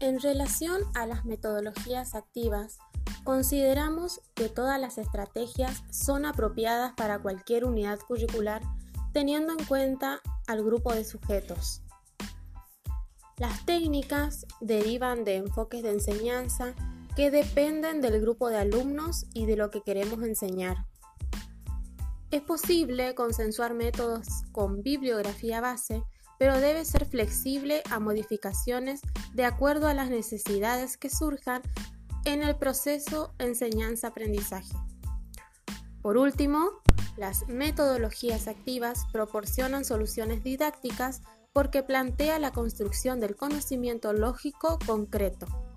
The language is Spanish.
En relación a las metodologías activas, consideramos que todas las estrategias son apropiadas para cualquier unidad curricular teniendo en cuenta al grupo de sujetos. Las técnicas derivan de enfoques de enseñanza que dependen del grupo de alumnos y de lo que queremos enseñar. Es posible consensuar métodos con bibliografía base, pero debe ser flexible a modificaciones de acuerdo a las necesidades que surjan en el proceso enseñanza-aprendizaje. Por último, las metodologías activas proporcionan soluciones didácticas porque plantea la construcción del conocimiento lógico concreto.